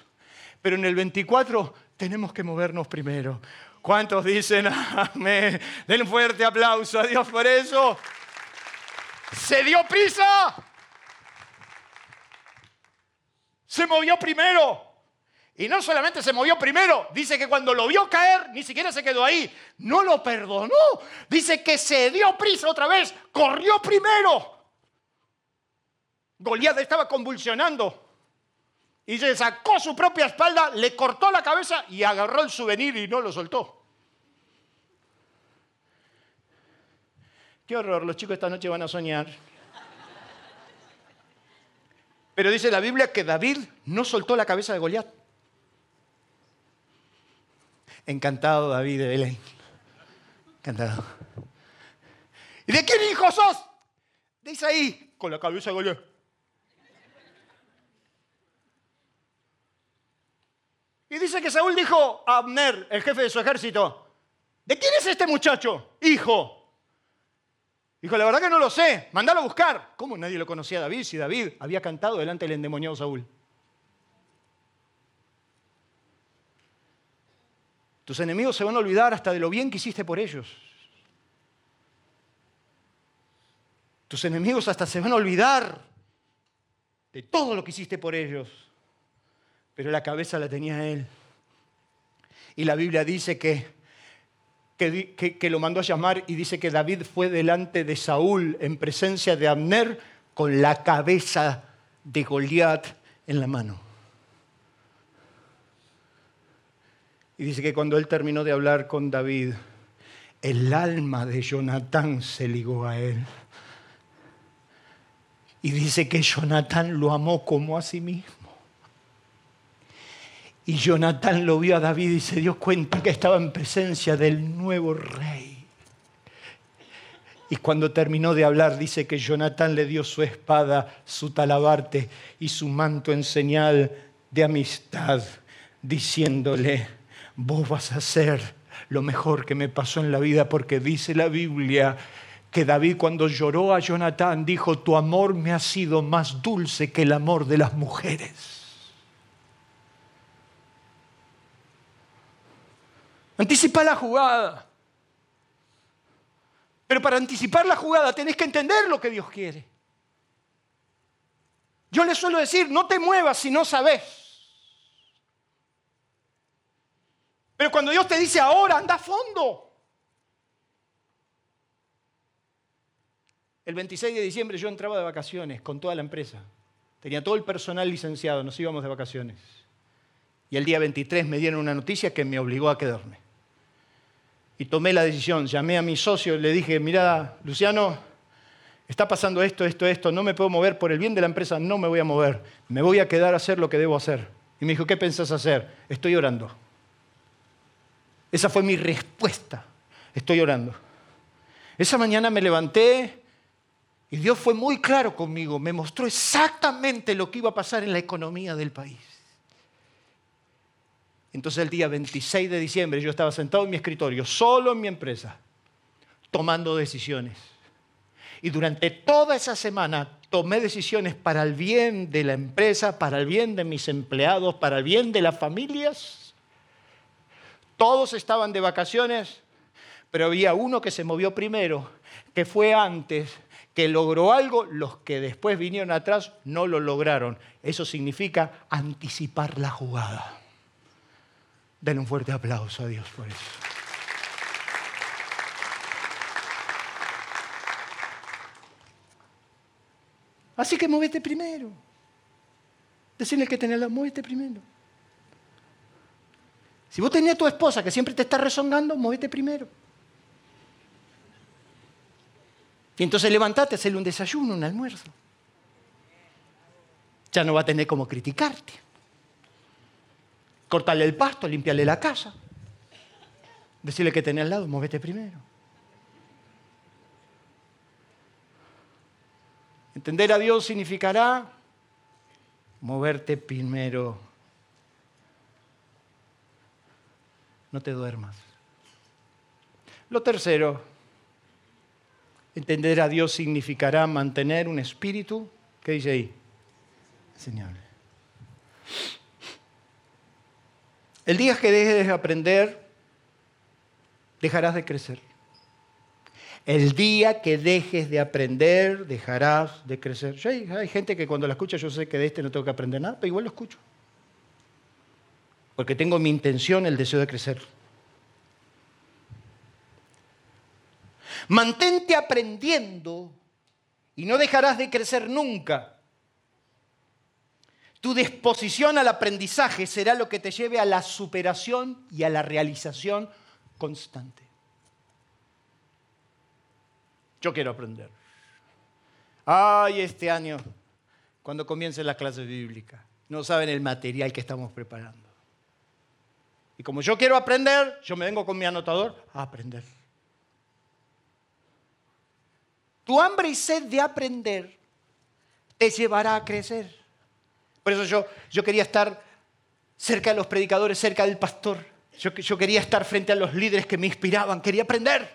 Pero en el 24 tenemos que movernos primero. ¿Cuántos dicen amén? Den un fuerte aplauso a Dios por eso. Se dio prisa. Se movió primero. Y no solamente se movió primero, dice que cuando lo vio caer, ni siquiera se quedó ahí, no lo perdonó. Dice que se dio prisa otra vez, corrió primero. Goliat estaba convulsionando y se sacó su propia espalda, le cortó la cabeza y agarró el souvenir y no lo soltó. Qué horror, los chicos esta noche van a soñar. Pero dice la Biblia que David no soltó la cabeza de Goliat. Encantado David de Belén. Encantado. ¿Y de quién hijo sos? De Isaí, con la cabeza de Goliat. Y dice que Saúl dijo a Abner, el jefe de su ejército, ¿de quién es este muchacho? Hijo. Dijo, la verdad que no lo sé, mandalo a buscar. ¿Cómo nadie lo conocía a David si David había cantado delante del endemoniado Saúl? Tus enemigos se van a olvidar hasta de lo bien que hiciste por ellos. Tus enemigos hasta se van a olvidar de todo lo que hiciste por ellos. Pero la cabeza la tenía él. Y la Biblia dice que que, lo mandó a llamar y dice que David fue delante de Saúl en presencia de Abner con la cabeza de Goliat en la mano. Y dice que cuando él terminó de hablar con David, el alma de Jonatán se ligó a él. Y dice que Jonatán lo amó como a sí mismo. Y Jonatán lo vio a David y se dio cuenta que estaba en presencia del nuevo rey. Y cuando terminó de hablar, dice que Jonatán le dio su espada, su talabarte y su manto en señal de amistad, diciéndole, vos vas a ser lo mejor que me pasó en la vida, porque dice la Biblia que David cuando lloró a Jonatán dijo, tu amor me ha sido más dulce que el amor de las mujeres. Anticipa la jugada. Pero para anticipar la jugada tenés que entender lo que Dios quiere. Yo le suelo decir, no te muevas si no sabes. Pero cuando Dios te dice ahora, anda a fondo. El 26 de diciembre yo entraba de vacaciones con toda la empresa. Tenía todo el personal licenciado, nos íbamos de vacaciones. Y el día 23 me dieron una noticia que me obligó a quedarme y tomé la decisión. Llamé a mi socio le dije, mira, Luciano, está pasando esto, esto, esto, no me puedo mover por el bien de la empresa, no me voy a mover, me voy a quedar a hacer lo que debo hacer. Y me dijo, ¿qué pensás hacer? Estoy orando. Esa fue mi respuesta, estoy orando. Esa mañana me levanté y Dios fue muy claro conmigo, me mostró exactamente lo que iba a pasar en la economía del país. Entonces el día 26 de diciembre yo estaba sentado en mi escritorio, solo en mi empresa, tomando decisiones. Y durante toda esa semana tomé decisiones para el bien de la empresa, para el bien de mis empleados, para el bien de las familias. Todos estaban de vacaciones, pero había uno que se movió primero, que fue antes, que logró algo, los que después vinieron atrás no lo lograron. Eso significa anticipar la jugada. Den un fuerte aplauso a Dios por eso. Así que muévete primero. Decirle que tenés la muévete primero. Si vos tenías a tu esposa que siempre te está rezongando, muévete primero. Y entonces levantate, hacerle un desayuno, un almuerzo. Ya no va a tener como criticarte cortarle el pasto, limpiarle la casa. Decirle que tenés al lado, móvete primero. Entender a Dios significará moverte primero. No te duermas. Lo tercero, entender a Dios significará mantener un espíritu, ¿qué dice ahí? Enseñable. El día que dejes de aprender, dejarás de crecer. El día que dejes de aprender, dejarás de crecer. hay, gente que cuando la escucha yo sé que de este no tengo que aprender nada, pero igual lo escucho. Porque tengo mi intención, el deseo de crecer. Mantente aprendiendo y no dejarás de crecer nunca. Tu disposición al aprendizaje será lo que te lleve a la superación y a la realización constante. Yo quiero aprender. Ay, este año, cuando comience la clase bíblica, no saben el material que estamos preparando. Y como yo quiero aprender, yo me vengo con mi anotador a aprender. Tu hambre y sed de aprender te llevará a crecer. Por eso yo, yo quería estar cerca de los predicadores, cerca del pastor. Yo, yo quería estar frente a los líderes que me inspiraban, quería aprender.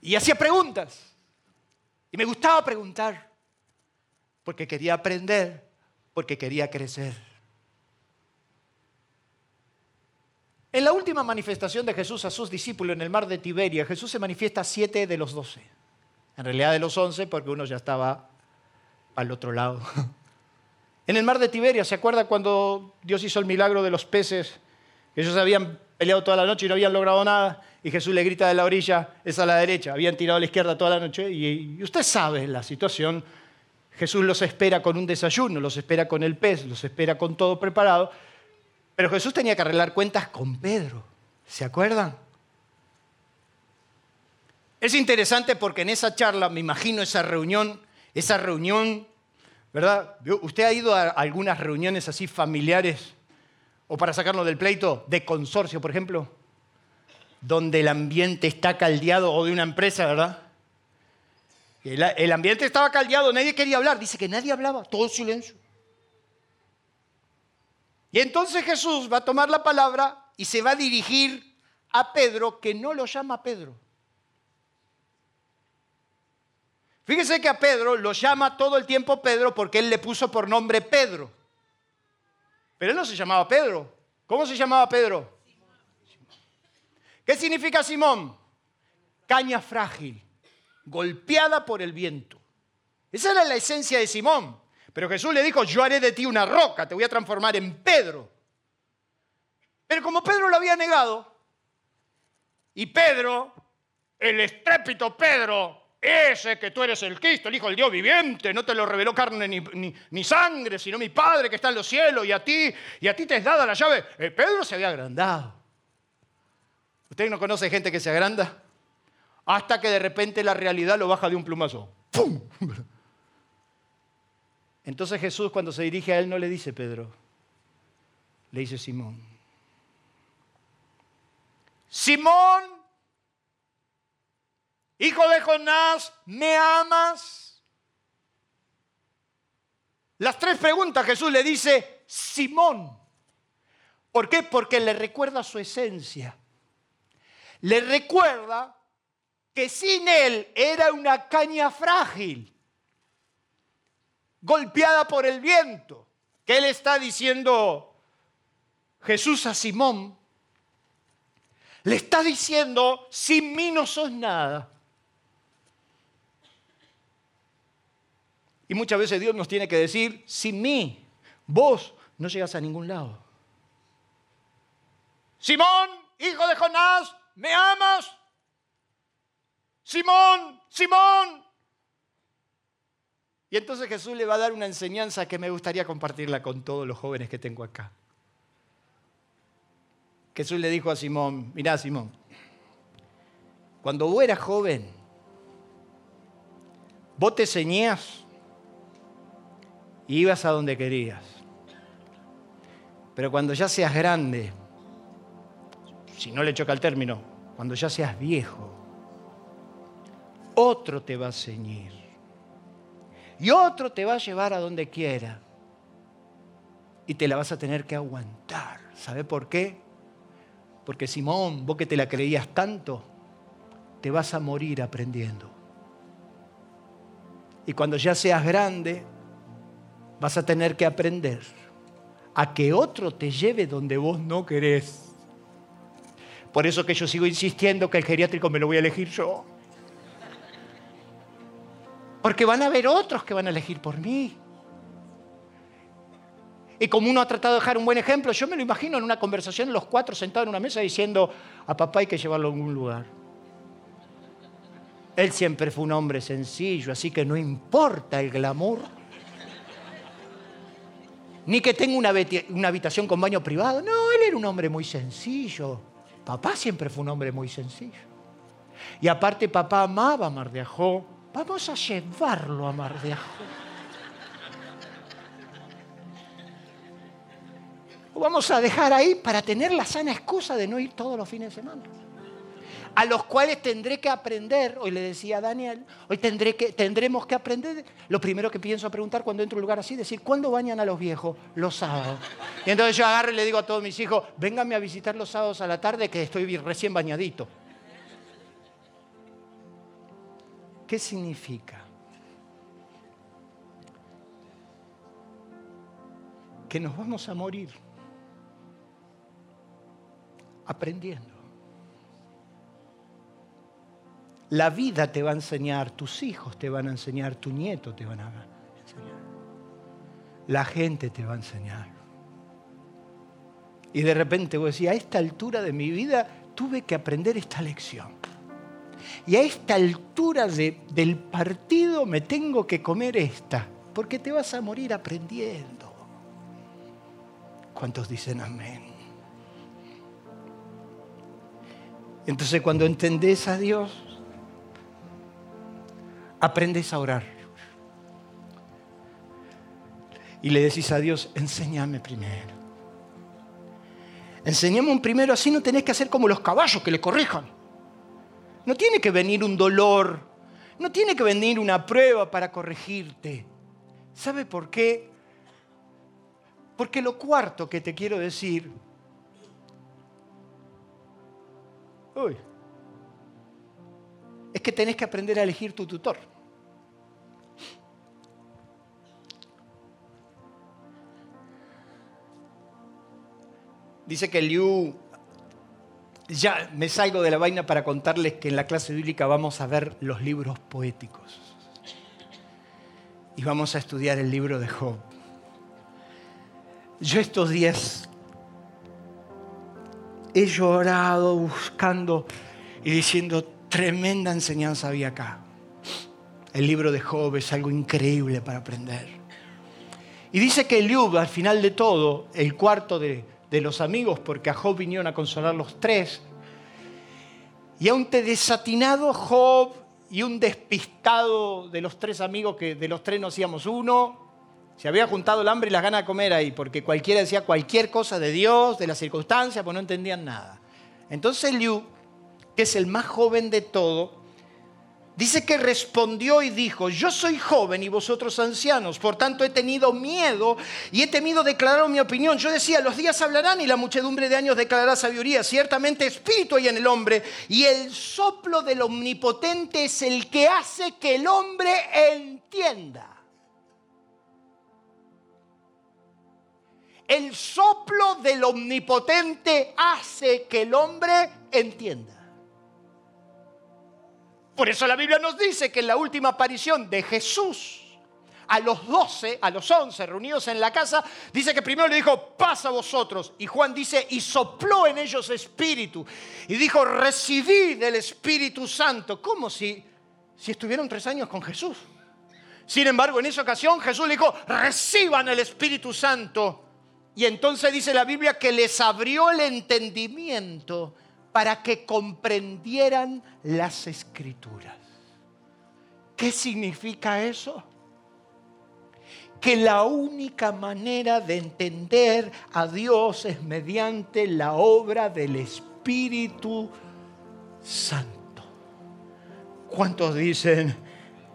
Y hacía preguntas. Y me gustaba preguntar, porque quería aprender, porque quería crecer. En la última manifestación de Jesús a sus discípulos en el mar de Tiberia, Jesús se manifiesta a siete de los doce. En realidad de los once, porque uno ya estaba al otro lado. En el mar de Tiberia, ¿se acuerda cuando Dios hizo el milagro de los peces? Ellos habían peleado toda la noche y no habían logrado nada. Y Jesús le grita de la orilla, es a la derecha. Habían tirado a la izquierda toda la noche. Y, usted sabe la situación. Jesús los espera con un desayuno, los espera con el pez, los espera con todo preparado. Pero Jesús tenía que arreglar cuentas con Pedro. ¿Se acuerdan? Es interesante porque en esa charla, me imagino esa reunión, esa reunión, ¿verdad? ¿Usted ha ido a algunas reuniones así familiares o para sacarlo del pleito, de consorcio, por ejemplo, donde el ambiente está caldeado o de una empresa, ¿verdad? El, el ambiente estaba caldeado, nadie quería hablar, dice que nadie hablaba, todo silencio. Y entonces Jesús va a tomar la palabra y se va a dirigir a Pedro, que no lo llama Pedro. Fíjese que a Pedro lo llama todo el tiempo Pedro porque él le puso por nombre Pedro. Pero él no se llamaba Pedro. ¿Cómo se llamaba Pedro? ¿Qué significa Simón? Caña frágil, golpeada por el viento. Esa era la esencia de Simón. Pero Jesús le dijo, yo haré de ti una roca, te voy a transformar en Pedro. Pero como Pedro lo había negado, y Pedro, el estrépito Pedro, ese que tú eres el Cristo, el Hijo del Dios viviente, no te lo reveló carne ni, sangre, sino mi Padre que está en los cielos, y a ti, y a ti te es dada la llave. Eh, Pedro se había agrandado. ¿Usted no conoce gente que se agranda? Hasta que de repente la realidad lo baja de un plumazo. ¡Pum! Entonces Jesús cuando se dirige a él no le dice Pedro, le dice Simón. Simón, hijo de Jonás, ¿me amas? Las tres preguntas Jesús le dice, Simón. ¿Por qué? Porque le recuerda su esencia. Le recuerda que sin él era una caña frágil golpeada por el viento. ¿Qué le está diciendo Jesús a Simón? Le está diciendo, sin mí no sos nada. Y muchas veces Dios nos tiene que decir, sin mí, vos no llegas a ningún lado. Simón, hijo de Jonás, ¿me amas? Simón, Simón, y entonces Jesús le va a dar una enseñanza que me gustaría compartirla con todos los jóvenes que tengo acá. Jesús le dijo a Simón, mirá Simón, cuando vos eras joven, vos te ceñías ibas a donde querías. Pero cuando ya seas grande, si no le choca el término, cuando ya seas viejo, otro te va a ceñir y otro te va a llevar a donde quiera. Y te la vas a tener que aguantar. ¿Sabe por qué? Porque Simón, vos que te la creías tanto, te vas a morir aprendiendo. Y cuando ya seas grande, vas a tener que aprender a que otro te lleve donde vos no querés. Por eso que yo sigo insistiendo que el geriátrico me lo voy a elegir yo. Porque van a haber otros que van a elegir por mí. Y como uno ha tratado de dejar un buen ejemplo, yo me lo imagino en una conversación los cuatro sentados en una mesa diciendo, a papá hay que llevarlo a algún lugar. Él siempre fue un hombre sencillo, así que no importa el glamour. Ni que tenga una, una habitación con baño privado. No, él era un hombre muy sencillo. Papá siempre fue un hombre muy sencillo. Y aparte papá amaba a Mar de Ajó. Vamos a llevarlo a Mar de Ajó. Lo vamos a dejar ahí para tener la sana excusa de no ir todos los fines de semana a los cuales tendré que aprender, hoy le decía a Daniel, hoy tendré que, tendremos que aprender, lo primero que pienso preguntar cuando entro a un lugar así, decir, ¿cuándo bañan a los viejos? Los sábados. Y entonces yo agarro y le digo a todos mis hijos, vénganme a visitar los sábados a la tarde que estoy recién bañadito. ¿Qué significa? Que nos vamos a morir aprendiendo. La vida te va a enseñar, tus hijos te van a enseñar, tu nieto te van a enseñar. La gente te va a enseñar. Y de repente vos decís, a esta altura de mi vida tuve que aprender esta lección. Y a esta altura del partido me tengo que comer esta, porque te vas a morir aprendiendo. ¿Cuántos dicen amén? Entonces cuando entendés a Dios, aprendes a orar. Y le decís a Dios, enséñame primero. Enseñame primero, así no tenés que hacer como los caballos que le corrijan. No tiene que venir un dolor, no tiene que venir una prueba para corregirte. ¿Sabe por qué? Porque lo cuarto que te quiero decir, uy, es que tenés que aprender a elegir tu tutor. Dice que Liu, ya me salgo de la vaina para contarles que en la clase bíblica vamos a ver los libros poéticos. Y vamos a estudiar el libro de Job. Yo estos días he llorado buscando y diciendo, tremenda enseñanza había acá. El libro de Job es algo increíble para aprender. Y dice que Liu, al final de todo, el cuarto de, de los amigos, porque a Job vinieron a consolar los tres. Y a un desatinado Job y un despistado de los tres amigos, que de los tres no hacíamos uno, se había juntado el hambre y las ganas de comer ahí, porque cualquiera decía cualquier cosa de Dios, de las circunstancias, pues no entendían nada. Entonces Liu, que es el más joven de todo, Dice que respondió y dijo, yo soy joven y vosotros ancianos, por tanto he tenido miedo y he temido declarar mi opinión. Yo decía, los días hablarán y la muchedumbre de años declarará sabiduría. Ciertamente espíritu hay en el hombre y el soplo del omnipotente es el que hace que el hombre entienda. El soplo del omnipotente hace que el hombre entienda. Por eso la Biblia nos dice que en la última aparición de Jesús a los doce, a los once reunidos en la casa, dice que primero le dijo, pasa vosotros. Y Juan dice, y sopló en ellos espíritu. Y dijo, recibid del Espíritu Santo. Como si, si estuvieron tres años con Jesús. Sin embargo, en esa ocasión Jesús le dijo, reciban el Espíritu Santo. Y entonces dice la Biblia que les abrió el entendimiento para que comprendieran las escrituras. ¿Qué significa eso? Que la única manera de entender a Dios es mediante la obra del Espíritu Santo. ¿Cuántos dicen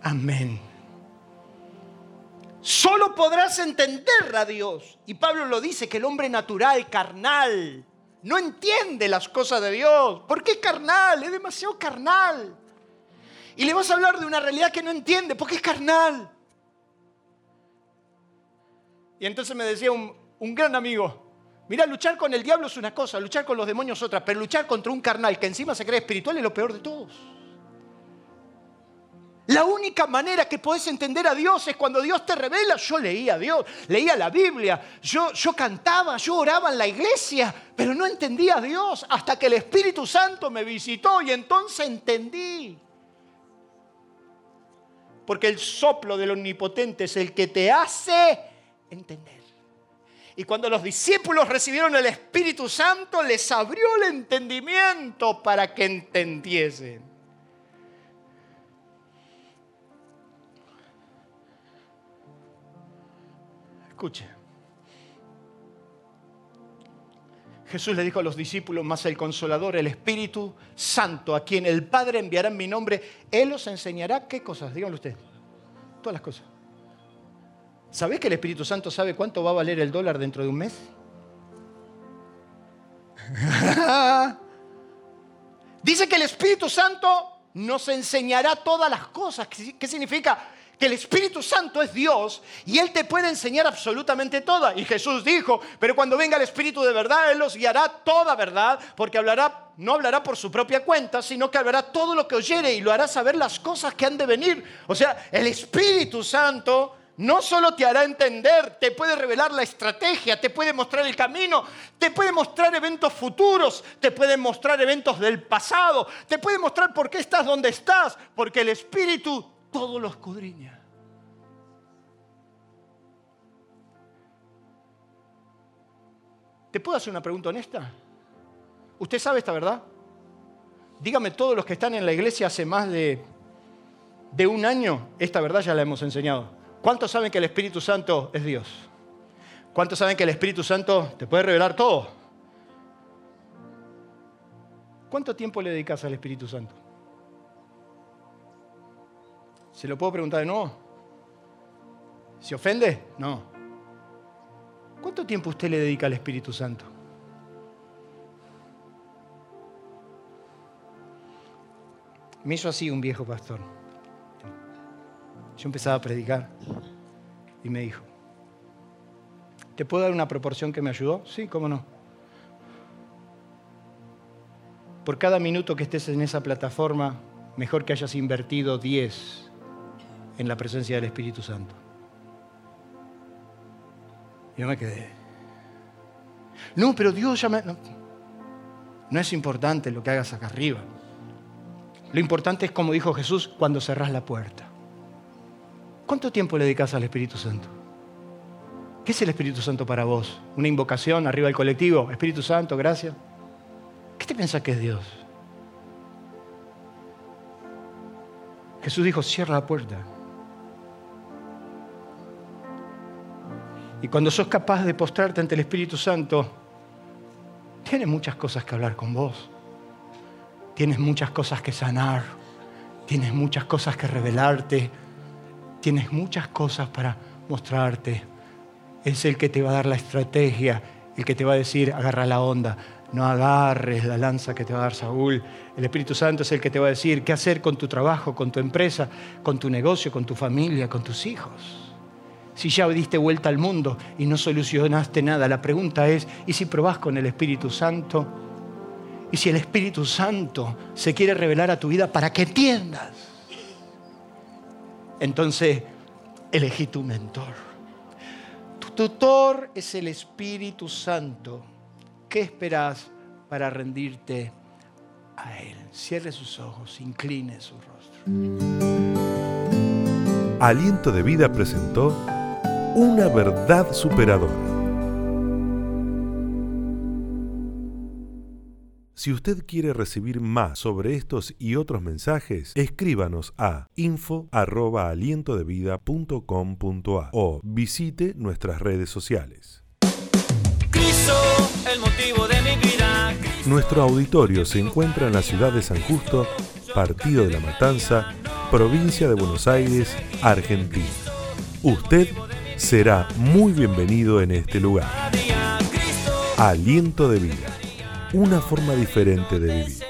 amén? Solo podrás entender a Dios. Y Pablo lo dice, que el hombre natural, carnal, no entiende las cosas de Dios. ¿Por qué carnal? Es demasiado carnal. Y le vas a hablar de una realidad que no entiende, porque es carnal. Y entonces me decía un, un gran amigo, mira, luchar con el diablo es una cosa, luchar con los demonios es otra, pero luchar contra un carnal que encima se cree espiritual es lo peor de todos. La única manera que podés entender a Dios es cuando Dios te revela. Yo leía a Dios, leía la Biblia, yo, yo cantaba, yo oraba en la iglesia, pero no entendía a Dios hasta que el Espíritu Santo me visitó y entonces entendí. Porque el soplo del Omnipotente es el que te hace entender. Y cuando los discípulos recibieron el Espíritu Santo, les abrió el entendimiento para que entendiesen. Escuche. Jesús le dijo a los discípulos, más el consolador, el Espíritu Santo, a quien el Padre enviará en mi nombre, Él os enseñará qué cosas, díganlo usted, todas las cosas. ¿Sabés que el Espíritu Santo sabe cuánto va a valer el dólar dentro de un mes? Dice que el Espíritu Santo nos enseñará todas las cosas. ¿Qué significa? Que el Espíritu Santo es Dios y Él te puede enseñar absolutamente toda. Y Jesús dijo, pero cuando venga el Espíritu de verdad, Él los guiará toda verdad, porque hablará, no hablará por su propia cuenta, sino que hablará todo lo que oyere y lo hará saber las cosas que han de venir. O sea, el Espíritu Santo no solo te hará entender, te puede revelar la estrategia, te puede mostrar el camino, te puede mostrar eventos futuros, te puede mostrar eventos del pasado, te puede mostrar por qué estás donde estás, porque el Espíritu todo lo escudriña. ¿Te puedo hacer una pregunta honesta? ¿Usted sabe esta verdad? Dígame todos los que están en la iglesia hace más de, de un año, esta verdad ya la hemos enseñado. ¿Cuántos saben que el Espíritu Santo es Dios? ¿Cuántos saben que el Espíritu Santo te puede revelar todo? ¿Cuánto tiempo le dedicas al Espíritu Santo? ¿Se lo puedo preguntar de nuevo? ¿Se ofende? No. ¿Cuánto tiempo usted le dedica al Espíritu Santo? Me hizo así un viejo pastor. Yo empezaba a predicar y me dijo, ¿te puedo dar una proporción que me ayudó? Sí, cómo no. Por cada minuto que estés en esa plataforma, mejor que hayas invertido 10 en la presencia del Espíritu Santo. Yo me quedé. No, pero Dios ya me... No, no es importante lo que hagas acá arriba. Lo importante es, como dijo Jesús, cuando cerrás la puerta. ¿Cuánto tiempo le dedicas al Espíritu Santo? ¿Qué es el Espíritu Santo para vos? ¿Una invocación arriba del colectivo? Espíritu Santo, gracias. ¿Qué te piensas que es Dios? Jesús dijo, cierra la puerta. Y cuando sos capaz de postrarte ante el Espíritu Santo, tienes muchas cosas que hablar con vos. Tienes muchas cosas que sanar. Tienes muchas cosas que revelarte tienes muchas cosas para mostrarte. Es el que te va a dar la estrategia, el que te va a decir, agarra la onda, no agarres la lanza que te va a dar Saúl. El Espíritu Santo es el que te va a decir qué hacer con tu trabajo, con tu empresa, con tu negocio, con tu familia, con tus hijos. Si ya diste vuelta al mundo y no solucionaste nada, la pregunta es, ¿y si probás con el Espíritu Santo? ¿Y si el Espíritu Santo se quiere revelar a tu vida para que entiendas? Entonces, elegí tu mentor. Tu tutor es el Espíritu Santo. ¿Qué esperas para rendirte a Él? Cierre sus ojos, incline su rostro. Aliento de Vida presentó una verdad superadora. Si usted quiere recibir más sobre estos y otros mensajes, escríbanos a info@alientodevida.com.a o visite nuestras redes sociales. el motivo de mi vida. Nuestro auditorio se encuentra en la ciudad de San Justo, Partido de la Matanza, provincia de Buenos Aires, Argentina. Usted será muy bienvenido en este lugar. Aliento de vida una forma diferente de vivir.